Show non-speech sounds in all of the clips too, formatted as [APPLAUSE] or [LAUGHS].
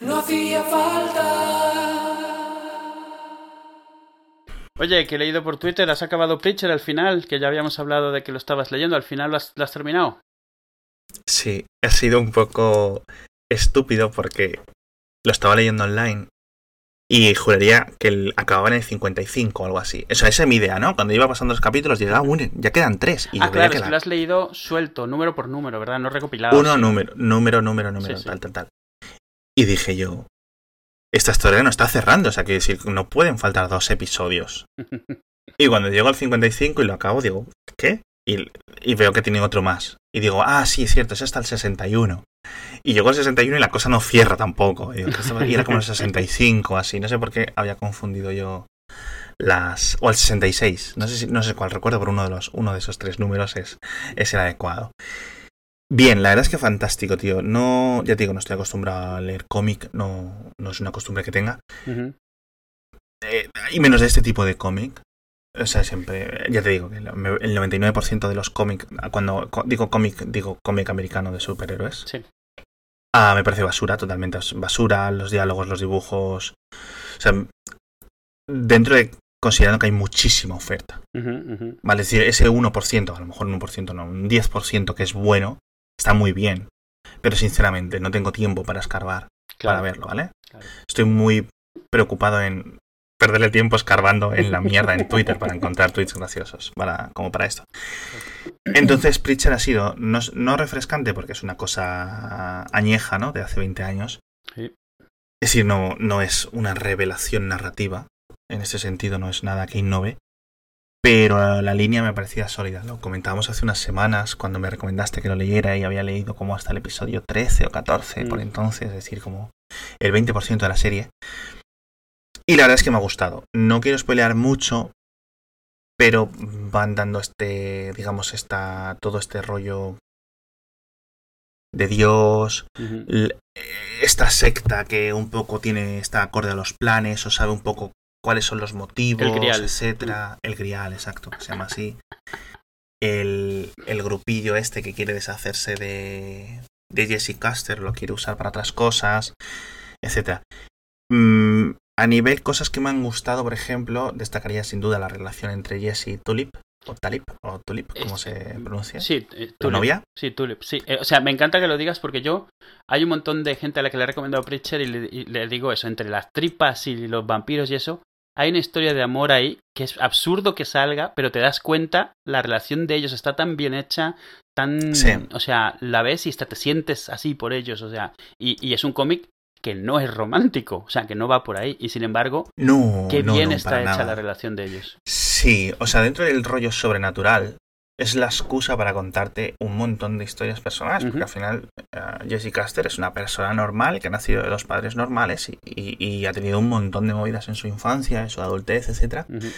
No hacía falta. Oye, que he leído por Twitter, has acabado Preacher al final, que ya habíamos hablado de que lo estabas leyendo, al final lo has, lo has terminado. Sí, ha sido un poco estúpido porque lo estaba leyendo online y juraría que el, acababa en el 55 o algo así. Eso, esa es mi idea, ¿no? Cuando iba pasando los capítulos, llegaba, uno, ya quedan tres. Y ah, claro, que es la- que lo has leído suelto, número por número, ¿verdad? No recopilado. Uno, número, número, número, número, Sí, sí. tal, tal, tal. Y dije yo, esta historia no está cerrando, o sea, que decir, no pueden faltar dos episodios. [LAUGHS] Y cuando llego al 55 y lo acabo, digo, ¿qué? Y, y veo que tiene otro más. Y digo, ah, sí, es cierto, es hasta el 61. Y llegó al 61 y la cosa no cierra tampoco. Y era como el 65, así. No sé por qué había confundido yo las... O el 66. No sé, si, no sé cuál recuerdo, pero uno de, los, uno de esos tres números es, es el adecuado. Bien, la verdad es que fantástico, tío. No, ya te digo, no estoy acostumbrado a leer cómic, no, no es una costumbre que tenga. Eh, y menos de este tipo de cómic. O sea, siempre, ya te digo, que el el 99% de los cómics, cuando digo cómic, digo cómic americano de superhéroes, Sí. ah, me parece basura, totalmente basura, los diálogos, los dibujos. O sea, dentro de, considerando que hay muchísima oferta. ¿vale? Es decir, ese 1%, a lo mejor un 1% no, un 10% que es bueno, está muy bien. Pero sinceramente, no tengo tiempo para escarbar Claro, para verlo, ¿vale? claro. Estoy muy preocupado en perderle tiempo escarbando en la mierda en Twitter para encontrar tweets graciosos, para, como para esto. Entonces, Preacher ha sido no, no refrescante porque es una cosa añeja, ¿no? De hace 20 años. Sí. Es decir, no, no es una revelación narrativa. En ese sentido, no es nada que innove. Pero la línea me parecía sólida. Lo comentábamos hace unas semanas cuando me recomendaste que lo leyera y había leído como hasta el episodio 13 o 14 por Mm. entonces, es decir, como el 20% de la serie. Y la verdad es que me ha gustado. No quiero spoilear mucho, pero van dando este, digamos, esta, todo este rollo de Dios, esta secta que un poco tiene, está acorde a los planes, o sabe un poco cuáles son los motivos, El etcétera. El Grial, exacto, que se llama así. El, el grupillo este que quiere deshacerse de, de Jesse Caster, lo quiere usar para otras cosas, etcétera. Mm, a nivel cosas que me han gustado, por ejemplo, destacaría sin duda la relación entre Jesse y Tulip, o Talip, o Tulip, como Es- se pronuncia. Sí, eh, ¿La Tulip. novia? Sí, Tulip, sí. Eh, o sea, me encanta que lo digas porque yo hay un montón de gente a la que le he recomendado Preacher y le, y le digo eso, entre las tripas y los vampiros y eso, hay una historia de amor ahí que es absurdo que salga, pero te das cuenta, la relación de ellos está tan bien hecha, tan... Sí. O sea, la ves y hasta te sientes así por ellos, o sea, y, y es un cómic que no es romántico, o sea, que no va por ahí, y sin embargo, No, qué no, bien no, está hecha nada. la relación de ellos. Sí, o sea, dentro del rollo sobrenatural es la excusa para contarte un montón de historias personales, porque al final eh, Jesse Caster es una persona normal que ha nacido de dos padres normales y, y- y ha tenido un montón de movidas en su infancia, en su adultez, etcétera. Ujú.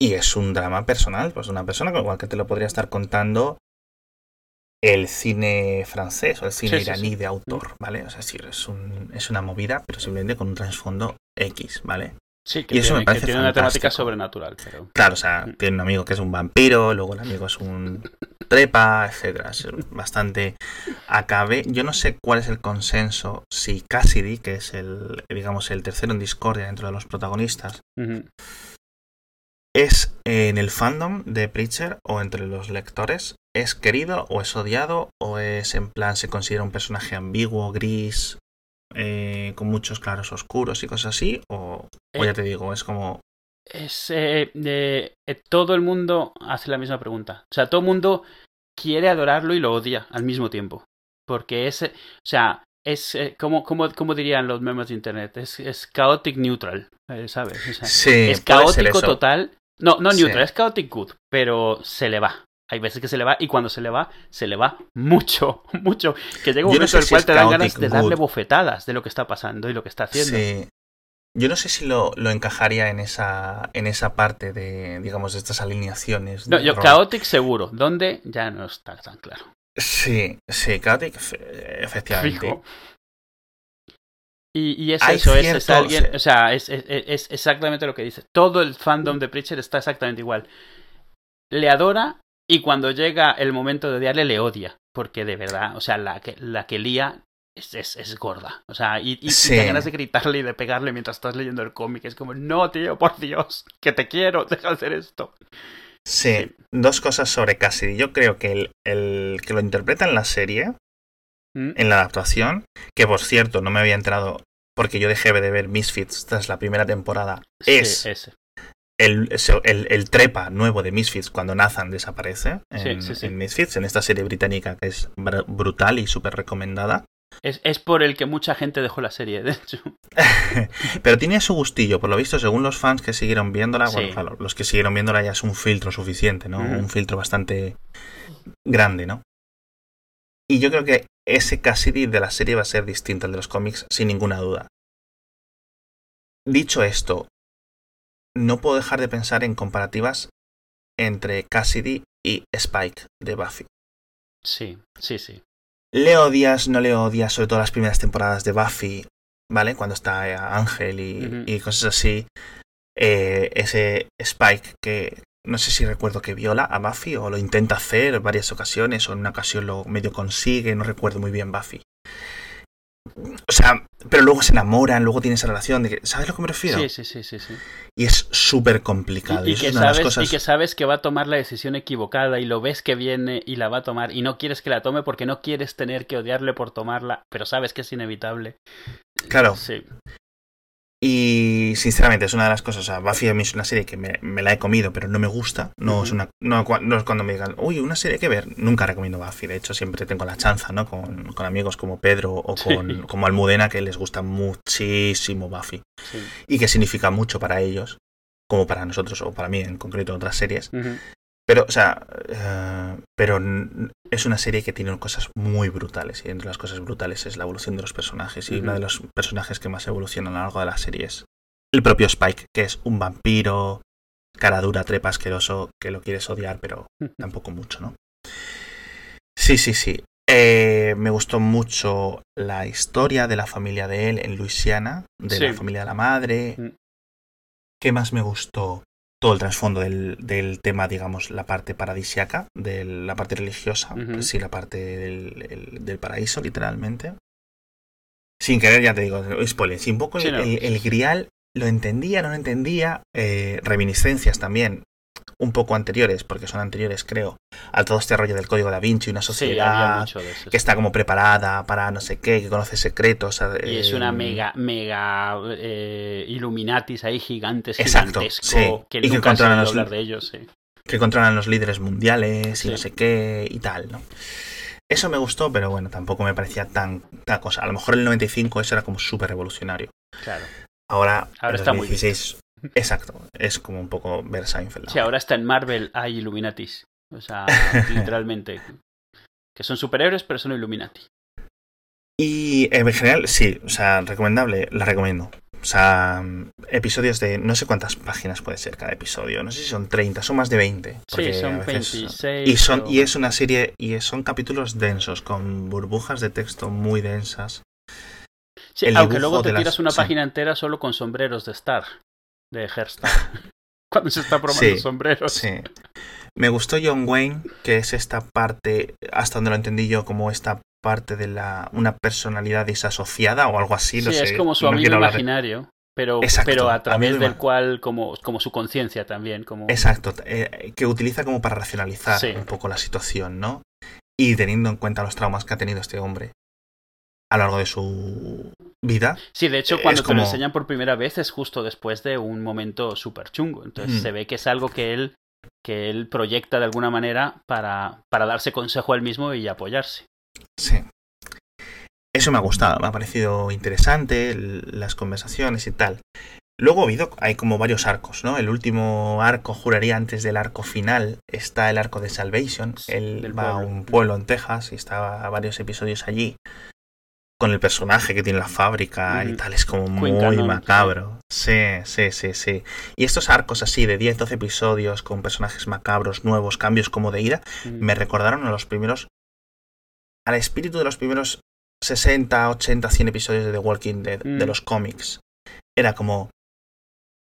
Y es un drama personal, pues una persona con igual que te lo podría estar contando el cine francés o el cine Sí, sí, iraní sí. de autor, ¿vale? O sea, sí, es, un, es una movida, pero simplemente con un trasfondo X, ¿vale? Sí, que Y eso me tiene, que parece tiene una temática sobrenatural, pero... Claro, o sea, Mm. tiene un amigo que es un vampiro, luego el amigo es un trepa, etcétera. Es bastante acabe. Yo no sé cuál es el consenso si Cassidy, que es el, digamos, el tercero en discordia dentro de los protagonistas, es en el fandom de Preacher o entre los lectores, es querido o es odiado o es en plan se considera un personaje ambiguo, gris, eh, con muchos claros oscuros y cosas así, o, o Eh, ya te digo, es como Es, eh, eh, eh, todo el mundo hace la misma pregunta. O sea, todo el mundo quiere adorarlo y lo odia al mismo tiempo. Porque es, eh, o sea, es, eh, como, como, como dirían los memes de internet, es, es chaotic neutral, eh, ¿sabes? O sea, Sí, es caótico total. No, no Sí. neutral, es chaotic good, pero se le va. Hay veces que se le va y cuando se le va, se le va mucho, [LAUGHS] mucho. Que llega un no momento sé en el si cual te dan ganas de darle good. bofetadas de lo que está pasando y lo que está haciendo. Sí. Yo no sé si lo, lo encajaría en esa, en esa parte de, digamos, de estas alineaciones. No, yo chaotic seguro. ¿Dónde? Ya no está tan claro. Sí, sí, Chaotic, fe- efectivamente. Fijo. Y, y es Hay eso, es, es alguien, o sea, es, es- es exactamente lo que dice. Todo el fandom de Preacher está exactamente igual. Le adora y cuando llega el momento de odiarle, le odia. Porque de verdad, o sea, la que, la que lía es, es, es gorda. O sea, y, y, Sí. y te ganas de gritarle y de pegarle mientras estás leyendo el cómic. Es como, no, tío, por Dios, que te quiero, [LAUGHS] deja de hacer esto. Sí, Sí. dos cosas sobre Cassidy. Yo creo que el, el que lo interpreta en la serie, ¿Mm? en la adaptación, que por cierto no me había enterado porque yo dejé de ver Misfits tras la primera temporada, Sí, es ese. El, el, el trepa nuevo de Misfits cuando Nathan desaparece en, Sí, sí, sí. en Misfits, en esta serie británica que es br- brutal y súper recomendada. Es, es por el que mucha gente dejó la serie, de hecho. [LAUGHS] Pero tiene su gustillo, por lo visto, según los fans que siguieron viéndola, bueno, claro, los que siguieron viéndola ya es un filtro suficiente, ¿no? Un filtro bastante grande, ¿no? Y yo creo que ese Cassidy de la serie va a ser distinto al de los cómics, sin ninguna duda. Dicho esto, no puedo dejar de pensar en comparativas entre Cassidy y Spike de Buffy. Sí, sí, sí. Le odias, no le odias, sobre todo las primeras temporadas de Buffy, ¿vale? Cuando está eh, Ángel y, y cosas así. Eh, ese Spike que no sé si recuerdo que viola a Buffy o lo intenta hacer en varias ocasiones o en una ocasión lo medio consigue, no recuerdo muy bien Buffy. O sea, pero luego se enamoran, luego tiene esa relación de que, ¿sabes a lo que me refiero? Sí, sí, sí, sí, sí. Y es súper complicado. Y, que sabes, cosas- y que sabes que va a tomar la decisión equivocada y lo ves que viene y la va a tomar y no quieres que la tome porque no quieres tener que odiarle por tomarla, pero sabes que es inevitable. Claro. Sí, Y sinceramente es una de las cosas, o sea, Buffy a mí es una serie que me, me la he comido, pero no me gusta. No, es una, no, no es cuando me digan, uy, una serie que ver. Nunca recomiendo Buffy, de hecho siempre tengo la chanza, ¿no? Con, con amigos como Pedro o Sí. con, como Almudena, que les gusta muchísimo Buffy. sí. Y que significa mucho para ellos, como para nosotros, o para mí en concreto en otras series. Pero, o sea, eh, pero es una serie que tiene cosas muy brutales. Y entre las cosas brutales es la evolución de los personajes. Y uno de los personajes que más evolucionan a lo largo de la serie es el propio Spike, que es un vampiro, cara dura, trepa asqueroso, que lo quieres odiar, pero tampoco mucho, ¿no? Sí, sí, sí. Eh, me gustó mucho la historia de la familia de él en Luisiana, de la familia de la madre. Mm. ¿Qué más me gustó? Todo el trasfondo del, del tema, digamos, la parte paradisiaca, de la parte religiosa, pues sí, la parte del, el- del paraíso, literalmente. Sin querer, ya te digo, spoiler, sí, un poco Sí, el, no. el- el grial lo entendía, no lo entendía, eh, reminiscencias también, un poco anteriores, porque son anteriores, creo, a todo este rollo del código da Vinci, una sociedad eso. que está como preparada para no sé qué, que conoce secretos. Y es eh, una mega, mega eh, Illuminatis ahí gigantes, Exacto, gigantesco, sí. que Y que nunca controlan los- hablar de ellos, sí. que controlan los líderes mundiales y no sé qué y tal, ¿no? Eso me gustó, pero bueno, tampoco me parecía tan, tan cosa. A lo mejor en el 95 eso era como súper revolucionario. Claro. Ahora, Ahora en está muy 2016, exacto, es como un poco ver Seinfeld. Sí, ahora está en Marvel hay Illuminatis. O sea, [LAUGHS] literalmente. Que son superhéroes, pero son Illuminati. Y eh, en general, sí, o sea, recomendable, la recomiendo. O sea, episodios de no sé cuántas páginas puede ser cada episodio, no sé si son 30, son más de 20. Sí, son veces- 26. Y, son, y es una serie, y son capítulos densos, con burbujas de texto muy densas. Sí, el aunque luego te las- tiras una sí. página entera solo con sombreros de Star. De Herstar. [LAUGHS] Cuando se está probando Sí, sombreros. Sí. Me gustó John Wayne, que es esta parte, hasta donde lo entendí yo, como esta parte de la una personalidad disasociada o algo así. Sí, sé, es como su no amigo de- imaginario. Pero, Exacto, pero a través amigo del cual, como, como su conciencia también. Como... Exacto, eh, que utiliza como para racionalizar Sí. un poco la situación, ¿no? Y teniendo en cuenta los traumas que ha tenido este hombre a lo largo de su vida. Sí, de hecho, cuando te como- lo enseñan por primera vez es justo después de un momento súper chungo. Entonces Mm. se ve que es algo que él, que él proyecta de alguna manera para, para darse consejo a él mismo y apoyarse. Sí. Eso me ha gustado, me ha parecido interesante, las conversaciones y tal. Luego ha habido, hay como varios arcos, ¿no? El último arco, juraría antes del arco final, está el arco de Salvation. Él va a un pueblo en Texas y está varios episodios allí. Con el personaje que tiene la fábrica y tal, es como Queen muy macabro. Sí, sí, sí, sí. Y estos arcos así de 10, 12 episodios con personajes macabros, nuevos, cambios como de ira, Mm. me recordaron a los primeros. al espíritu de los primeros 60, 80, 100 episodios de The Walking Dead, Mm. de los cómics. Era como.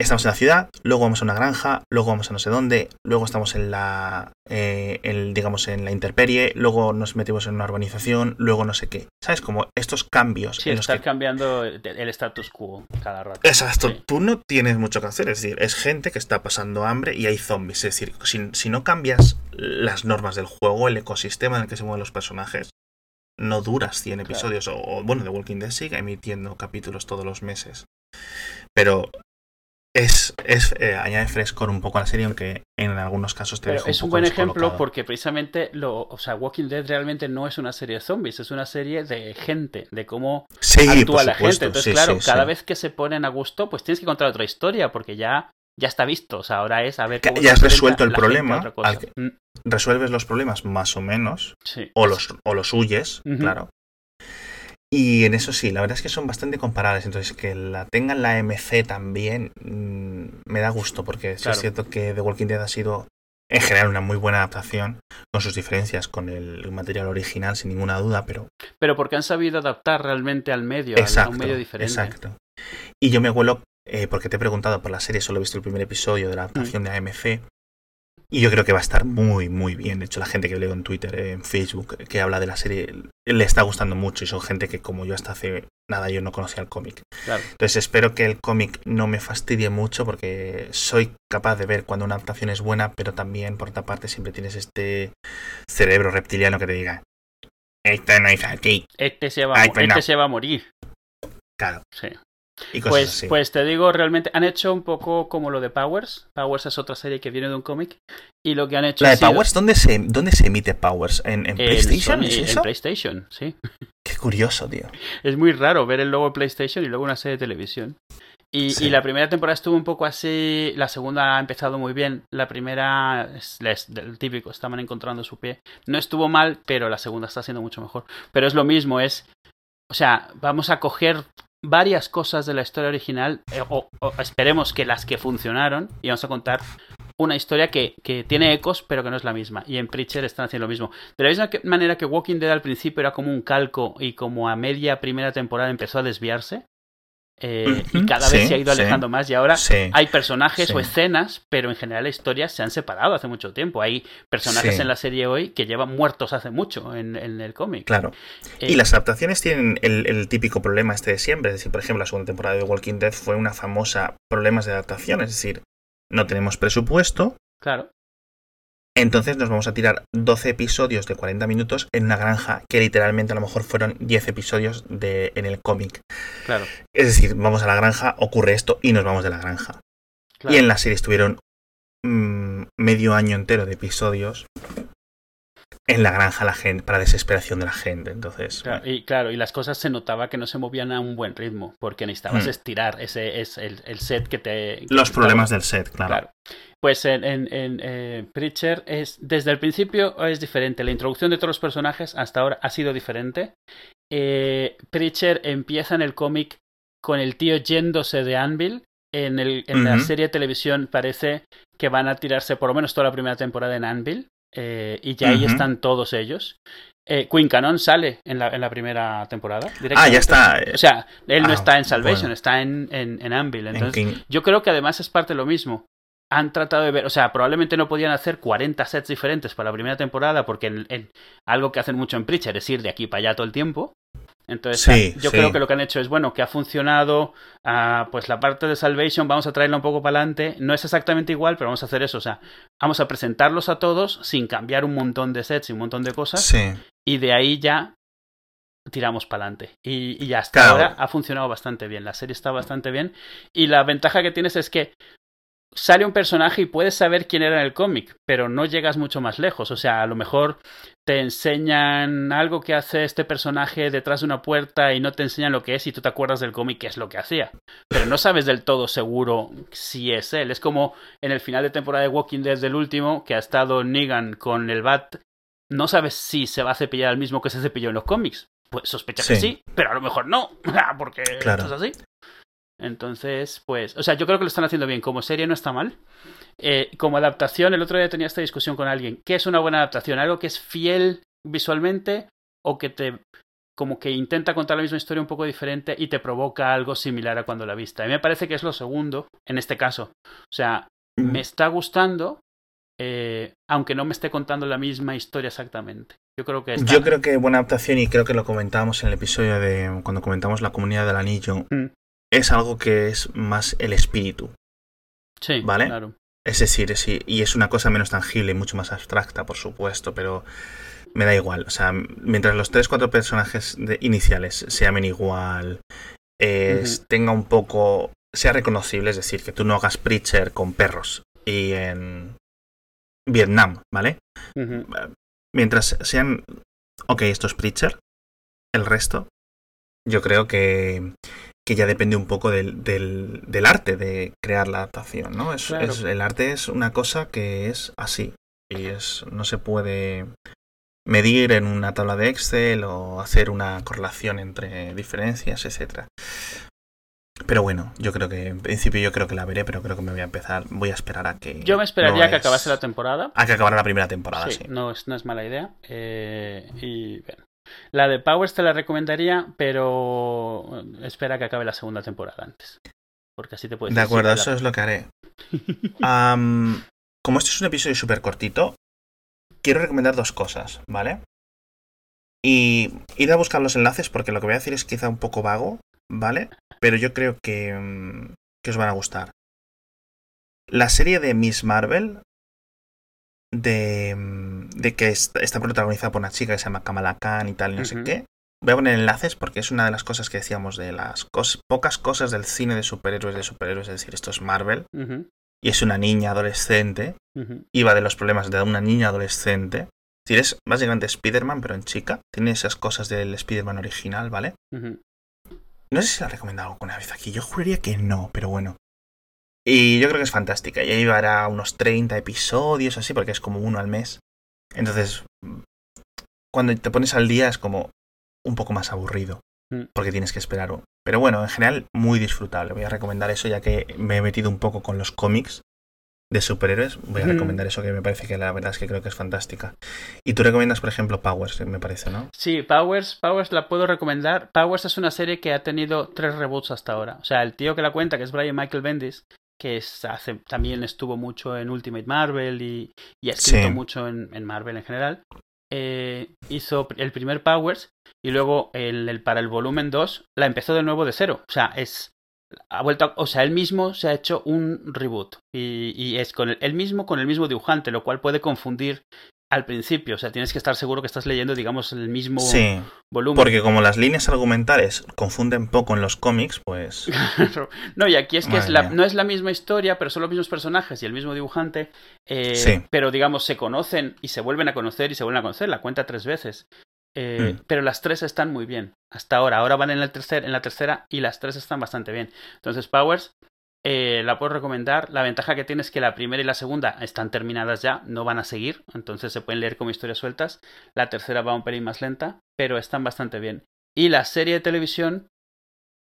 Estamos en la ciudad, luego vamos a una granja, luego vamos a no sé dónde, luego estamos en la, eh, digamos, en la interperie, luego nos metemos en una urbanización, luego no sé qué. ¿Sabes? Como estos cambios. Sí, en los estar que- cambiando el, status quo cada rato. Exacto, Sí. tú no tienes mucho que hacer, es decir, es gente que está pasando hambre y hay zombies, es decir, si, si no cambias las normas del juego, el ecosistema en el que se mueven los personajes, no duras 100 Claro. episodios, o, o, bueno, The Walking Dead sigue emitiendo capítulos todos los meses, pero es, es eh, añade frescor un poco a la serie, aunque en algunos casos te deja un es un poco buen ejemplo porque precisamente lo, o sea, Walking Dead realmente no es una serie de zombies, es una serie de gente, de cómo sí, actúa la supuesto, gente. Entonces, sí, claro, sí, cada vez que se ponen a gusto, pues tienes que contar otra historia porque ya ya está visto. O sea, ahora es a ver cómo ya has resuelto el gente problema al que- Mm, resuelves los problemas más o menos, sí. o los, o los huyes, claro. Y en eso sí, la verdad es que son bastante comparables. Entonces, que la tengan la MC también mm, me da gusto, porque sí Claro. es cierto que The Walking Dead ha sido en general una muy buena adaptación, con sus diferencias con el material original, sin ninguna duda, pero Pero porque han sabido adaptar realmente al medio, al- a exacto, un medio diferente. exacto. Y yo me huelo, eh, porque te he preguntado por la serie, solo he visto el primer episodio de la adaptación Mm. de AMC. Y yo creo que va a estar muy, muy bien. De hecho, la gente que leo en Twitter, en Facebook, que habla de la serie, le está gustando mucho. Y son gente que, como yo, hasta hace nada, yo no conocía el cómic. Claro. Entonces, espero que el cómic no me fastidie mucho, porque soy capaz de ver cuando una adaptación es buena, pero también, por otra parte, siempre tienes este cerebro reptiliano que te diga: Esto no es aquí. Este se va, a Ay, pues este no. se va a morir. Claro. Sí. Y cosas Pues, así. pues te digo, realmente han hecho un poco como lo de Powers. Powers es otra serie que viene de un cómic. Y lo que han hecho la de sido- Powers, ¿dónde se, ¿dónde se emite Powers? ¿En, PlayStation? Sony, ¿Es en? PlayStation, sí. Qué curioso, tío. Es muy raro ver el logo de PlayStation y luego una serie de televisión. Y, Sí. y la primera temporada estuvo un poco así, la segunda ha empezado muy bien, la primera es, es del típico, estaban encontrando su pie. No estuvo mal, pero la segunda está siendo mucho mejor. Pero es lo mismo, es, o sea, vamos a coger varias cosas de la historia original, eh, o, esperemos que las que funcionaron, y vamos a contar una historia que, que tiene ecos, pero que no es la misma. Y en Preacher están haciendo lo mismo. De la misma manera que Walking Dead al principio era como un calco y como a media primera temporada empezó a desviarse. Eh, y cada vez sí, se ha ido sí. alejando más. Y ahora Sí. hay personajes o escenas, pero en general historias se han separado hace mucho tiempo. Hay personajes en la serie hoy que llevan muertos hace mucho en, en el cómic. Claro. Eh, Y las adaptaciones tienen el, el típico problema este de siempre. Es decir, por ejemplo, la segunda temporada de Walking Dead fue una famosa problemas de adaptación. Es decir, no tenemos presupuesto, Claro, entonces nos vamos a tirar 12 episodios de 40 minutos en una granja que literalmente a lo mejor fueron 10 episodios de, en el cómic. claro. Es decir, vamos a la granja, ocurre esto y nos vamos de la granja. claro. Y en la serie estuvieron mm, medio año entero de episodios en la granja la gente, para desesperación de la gente. Entonces, Claro, y claro, y las cosas se notaba que no se movían a un buen ritmo, porque necesitabas Hmm. estirar ese es el, el set que te... que los te problemas estaba- del set, claro. Claro. Pues en, en, en, eh, Preacher es desde el principio es diferente. La introducción de todos los personajes hasta ahora ha sido diferente. Eh, Preacher empieza en el cómic con el tío yéndose de Anvil. En, el, en la serie de televisión parece que van a tirarse por lo menos toda la primera temporada en Anvil. Eh, y ya ahí están todos ellos. Eh, Queen Cannon sale en la, en la primera temporada. Ah, ya está. eh, O sea, él no Ah, está en Salvation, bueno. está en, en, en Anvil. en Entonces, yo creo que además es parte de lo mismo. Han tratado de ver, o sea, probablemente no podían hacer 40 sets diferentes para la primera temporada, porque en- algo que hacen mucho en Preacher es ir de aquí para allá todo el tiempo. Entonces, Sí, ah, yo sí. creo que lo que han hecho es, bueno, que ha funcionado, ah, pues la parte de Salvation, vamos a traerla un poco para adelante. No es exactamente igual, pero vamos a hacer eso. O sea, vamos a presentarlos a todos sin cambiar un montón de sets y un montón de cosas. Sí. Y de ahí ya tiramos para adelante. Y, y hasta Claro. ahora ha funcionado bastante bien. La serie está bastante bien. Y la ventaja que tienes es que sale un personaje y puedes saber quién era en el cómic, pero no llegas mucho más lejos. O sea, a lo mejor te enseñan algo que hace este personaje detrás de una puerta y no te enseñan lo que es y tú te acuerdas del cómic qué es lo que hacía. Pero no sabes del todo seguro si es él. Es como en el final de temporada de Walking Dead del último, que ha estado Negan con el Bat. No sabes si se va a cepillar al mismo que se cepilló en los cómics. Pues sospecha que Sí. sí, pero a lo mejor no, [LAUGHS] porque Claro. esto es así. Entonces, pues, o sea, yo creo que lo están haciendo bien. Como serie no está mal. Eh, como adaptación, el otro día tenía esta discusión con alguien. ¿Qué es una buena adaptación? ¿Algo que es fiel visualmente o que te como que intenta contar la misma historia un poco diferente y te provoca algo similar a cuando la viste. A mí me parece que es lo segundo en este caso. O sea, me está gustando, eh, aunque no me esté contando la misma historia exactamente. Yo creo que Yo creo que buena adaptación, y creo que lo comentábamos en el episodio de cuando comentamos la comunidad del anillo, Mm. Es algo que es más el espíritu. Sí, ¿Vale? claro. Es decir, sí, y es una cosa menos tangible y mucho más abstracta, por supuesto, pero me da igual. O sea, mientras los tres, cuatro personajes de- iniciales se llamen igual, es- tenga un poco. sea reconocible, es decir, que tú no hagas Preacher con perros y en Vietnam, ¿vale? Mientras sean. Ok, esto es Preacher, el resto, yo creo que. Que ya depende un poco del, del, del arte de crear la adaptación, ¿no? Es, Claro. es- el arte es una cosa que es así. Y es. no se puede medir en una tabla de Excel o hacer una correlación entre diferencias, etcétera. Pero bueno, yo creo que en principio yo creo que la veré, pero creo que me voy a empezar, voy a esperar a que Yo me esperaría no que es- acabase la temporada. a que acabara la primera temporada, sí. Sí, no es, no es mala idea. Eh, y bueno. La de Powers te la recomendaría, pero espera que acabe la segunda temporada antes. Porque así te puedes De acuerdo, la- eso es lo que haré. [LAUGHS] Como este es un episodio súper cortito, quiero recomendar dos cosas, ¿vale? Y ir a buscar los enlaces porque lo que voy a decir es quizá un poco vago, ¿vale? Pero yo creo que, mm, que os van a gustar. La serie de Miss Marvel, de, mm, de que est- está protagonizada por una chica que se llama Kamala Khan y tal, y no sé qué. Voy a poner enlaces porque es una de las cosas que decíamos de las cos- pocas cosas del cine de superhéroes de superhéroes, es decir, esto es Marvel y es una niña adolescente, va de los problemas de una niña adolescente. Es decir, es básicamente Spider-Man, pero en chica. Tiene esas cosas del Spider-Man original, ¿vale? No sé si la he recomendado alguna vez aquí. Yo juraría que no, pero bueno. Y yo creo que es fantástica. Ya llevará unos 30 episodios así, porque es como uno al mes. Entonces, cuando te pones al día es como un poco más aburrido. Mm. Porque tienes que esperar. un- Pero bueno, en general, muy disfrutable. Voy a recomendar eso ya que me he metido un poco con los cómics de superhéroes. Voy a Mm. recomendar eso que me parece que la verdad es que creo que es fantástica. Y tú recomiendas, por ejemplo, Powers, me parece, ¿no? Sí, Powers, Powers la puedo recomendar. Powers es una serie que ha tenido tres reboots hasta ahora. O sea, el tío que la cuenta, que es Brian Michael Bendis, que es- hace, también estuvo mucho en Ultimate Marvel y, y ha escrito Sí. mucho en, en Marvel en general, eh, hizo el primer Powers y luego el, el- para el volumen 2 la empezó de nuevo de cero. O sea, es... Ha vuelto, a- o sea, él mismo se ha hecho un reboot y, y es con el, él mismo con el mismo dibujante, lo cual puede confundir al principio. O sea, tienes que estar seguro que estás leyendo, digamos, el mismo Sí, volumen. porque como las líneas argumentales confunden poco en los cómics, pues... [LAUGHS] no, y aquí es que es la, no es la misma historia, pero son los mismos personajes y el mismo dibujante. eh, Sí. Pero digamos, se conocen y se vuelven a conocer y se vuelven a conocer. La cuenta tres veces. Eh, Mm. Pero las tres están muy bien. Hasta ahora. Ahora van en tercer, en la tercera y las tres están bastante bien. Entonces, Powers. Eh, la puedo recomendar. La ventaja que tiene es que la primera y la segunda están terminadas ya, no van a seguir, entonces se pueden leer como historias sueltas. La tercera va un pelín más lenta, pero están bastante bien. Y la serie de televisión,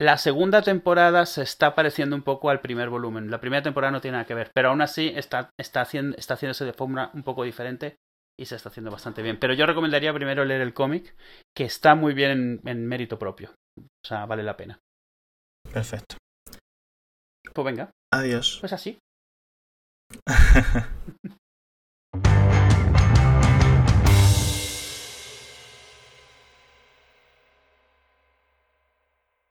la segunda temporada se está pareciendo un poco al primer volumen. La primera temporada no tiene nada que ver, pero aún así está, está, haciendo, está haciéndose de forma un poco diferente y se está haciendo bastante bien. Pero yo recomendaría primero leer el cómic, que está muy bien en, en mérito propio. O sea, vale la pena. Perfecto. Pues venga, Adiós. pues así. [LAUGHS]